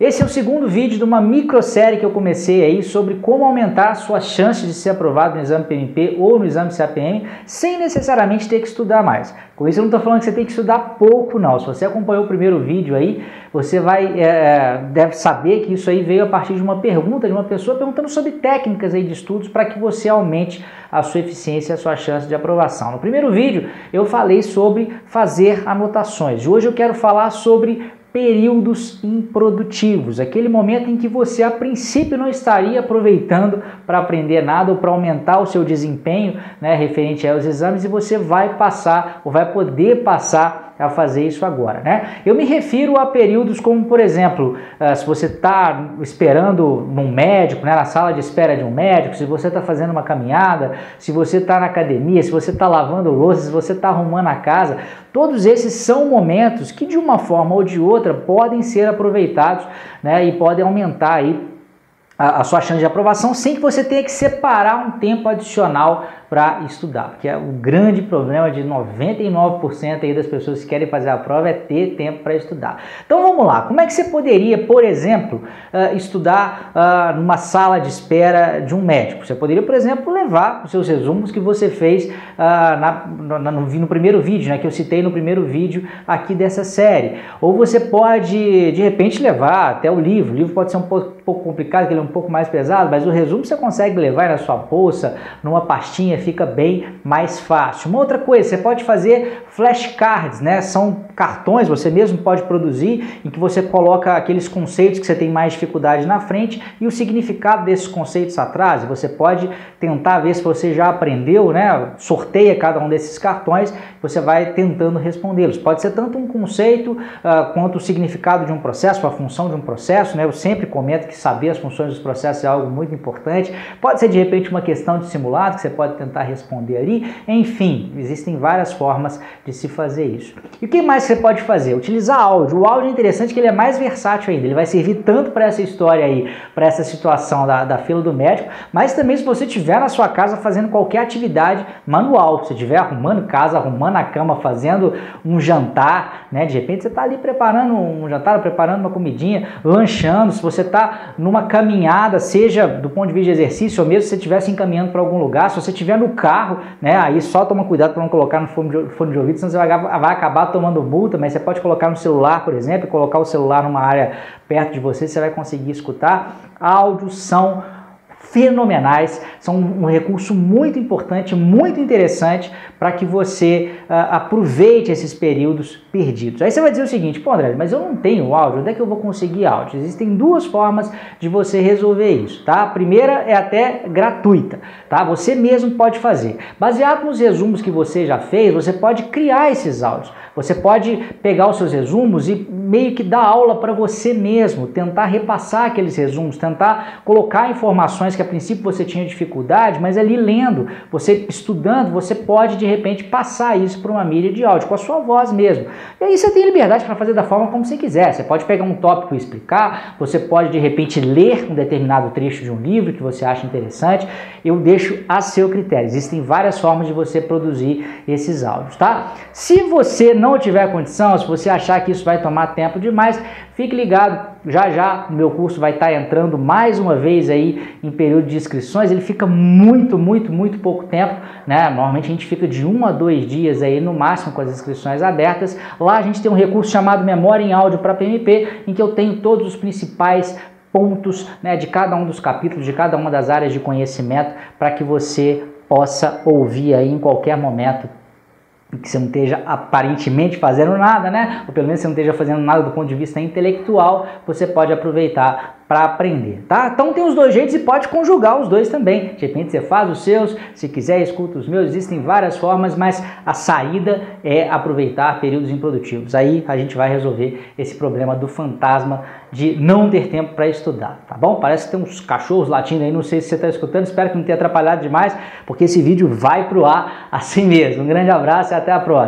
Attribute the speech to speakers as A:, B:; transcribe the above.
A: Esse é o segundo vídeo de uma microsérie que eu comecei aí sobre como aumentar suas chances de ser aprovado no exame PMP ou no exame CAPM sem necessariamente ter que estudar mais. Com isso eu não estou falando que você tem que estudar pouco não. Se você acompanhou o primeiro vídeo aí, você vai é, deve saber que isso aí veio a partir de uma pergunta de uma pessoa perguntando sobre técnicas aí de estudos para que você aumente a sua eficiência e a sua chance de aprovação. No primeiro vídeo eu falei sobre fazer anotações. Hoje eu quero falar sobre períodos improdutivos, aquele momento em que você a princípio não estaria aproveitando para aprender nada ou para aumentar o seu desempenho né, referente aos exames e você vai passar ou vai poder passar a fazer isso agora, né? Eu me refiro a períodos como, por exemplo, uh, se você está esperando num médico, né, na sala de espera de um médico, se você está fazendo uma caminhada, se você está na academia, se você está lavando louça, se você está arrumando a casa, todos esses são momentos que de uma forma ou de outra podem ser aproveitados, né, e podem aumentar aí a, sua chance de aprovação sem que você tenha que separar um tempo adicional para estudar, porque é o grande problema de 99% aí das pessoas que querem fazer a prova é ter tempo para estudar. Então vamos lá, como é que você poderia, por exemplo, uh, estudar uh, numa sala de espera de um médico? Você poderia, por exemplo, levar os seus resumos que você fez uh, na, no, no, no, primeiro vídeo, né, que eu citei no primeiro vídeo aqui dessa série. Ou você pode, de repente, levar até o livro. O livro pode ser um pouco, pouco complicado, porque ele é um pouco mais pesado, mas o resumo você consegue levar na sua bolsa, numa pastinha fica bem mais fácil. Uma outra coisa, você pode fazer flashcards, né? São cartões, você mesmo pode produzir, em que você coloca aqueles conceitos que você tem mais dificuldade na frente e o significado desses conceitos atrás. Você pode tentar ver se você já aprendeu, né? Sorteia cada um desses cartões, você vai tentando respondê-los. Pode ser tanto um conceito uh, quanto o significado de um processo, a função de um processo, né? Eu sempre comento que saber as funções dos processos é algo muito importante. Pode ser de repente uma questão de simulado que você pode tentar responder ali. Enfim, existem várias formas de se fazer isso. E o que mais você pode fazer? Utilizar áudio. O áudio é interessante que ele é mais versátil ainda. Ele vai servir tanto para essa história aí, para essa situação da, da fila do médico, mas também se você estiver na sua casa fazendo qualquer atividade manual. Se estiver arrumando casa, arrumando a cama, fazendo um jantar, né? De repente você está ali preparando um jantar, preparando uma comidinha, lanchando. Se você está numa caminhada, seja do ponto de vista de exercício ou mesmo se você estivesse encaminhando para algum lugar, se você estiver no carro, né? Aí só toma cuidado para não colocar no fone de, fone de ouvido, senão você vai, vai acabar tomando mas você pode colocar no celular, por exemplo, colocar o celular numa área perto de você, você vai conseguir escutar. Áudios são fenomenais, são um recurso muito importante, muito interessante para que você uh, aproveite esses períodos perdidos. Aí você vai dizer o seguinte, pô André, mas eu não tenho áudio, onde é que eu vou conseguir áudio? Existem duas formas de você resolver isso, tá? A primeira é até gratuita, tá? Você mesmo pode fazer. Baseado nos resumos que você já fez, você pode criar esses áudios. Você pode pegar os seus resumos e meio que dar aula para você mesmo, tentar repassar aqueles resumos, tentar colocar informações que a princípio você tinha dificuldade, mas ali lendo, você estudando, você pode de repente passar isso para uma mídia de áudio com a sua voz mesmo. E aí você tem liberdade para fazer da forma como você quiser. Você pode pegar um tópico e explicar, você pode de repente ler um determinado trecho de um livro que você acha interessante. Eu deixo a seu critério. Existem várias formas de você produzir esses áudios, tá? Se você não tiver condição, se você achar que isso vai tomar tempo demais, fique ligado, já já meu curso vai estar entrando mais uma vez aí em período de inscrições, ele fica muito, muito, muito pouco tempo, né? Normalmente a gente fica de um a dois dias aí no máximo com as inscrições abertas. Lá a gente tem um recurso chamado Memória em Áudio para PMP, em que eu tenho todos os principais pontos né, de cada um dos capítulos, de cada uma das áreas de conhecimento, para que você possa ouvir aí em qualquer momento que você não esteja aparentemente fazendo nada, né? Ou pelo menos você não esteja fazendo nada do ponto de vista intelectual, você pode aproveitar para aprender, tá? Então tem os dois jeitos e pode conjugar os dois também. De repente você faz os seus, se quiser escuta os meus, existem várias formas, mas a saída é aproveitar períodos improdutivos. Aí a gente vai resolver esse problema do fantasma de não ter tempo para estudar, tá bom? Parece que tem uns cachorros latindo aí, não sei se você está escutando, espero que não tenha atrapalhado demais, porque esse vídeo vai pro ar assim mesmo. Um grande abraço e até a próxima.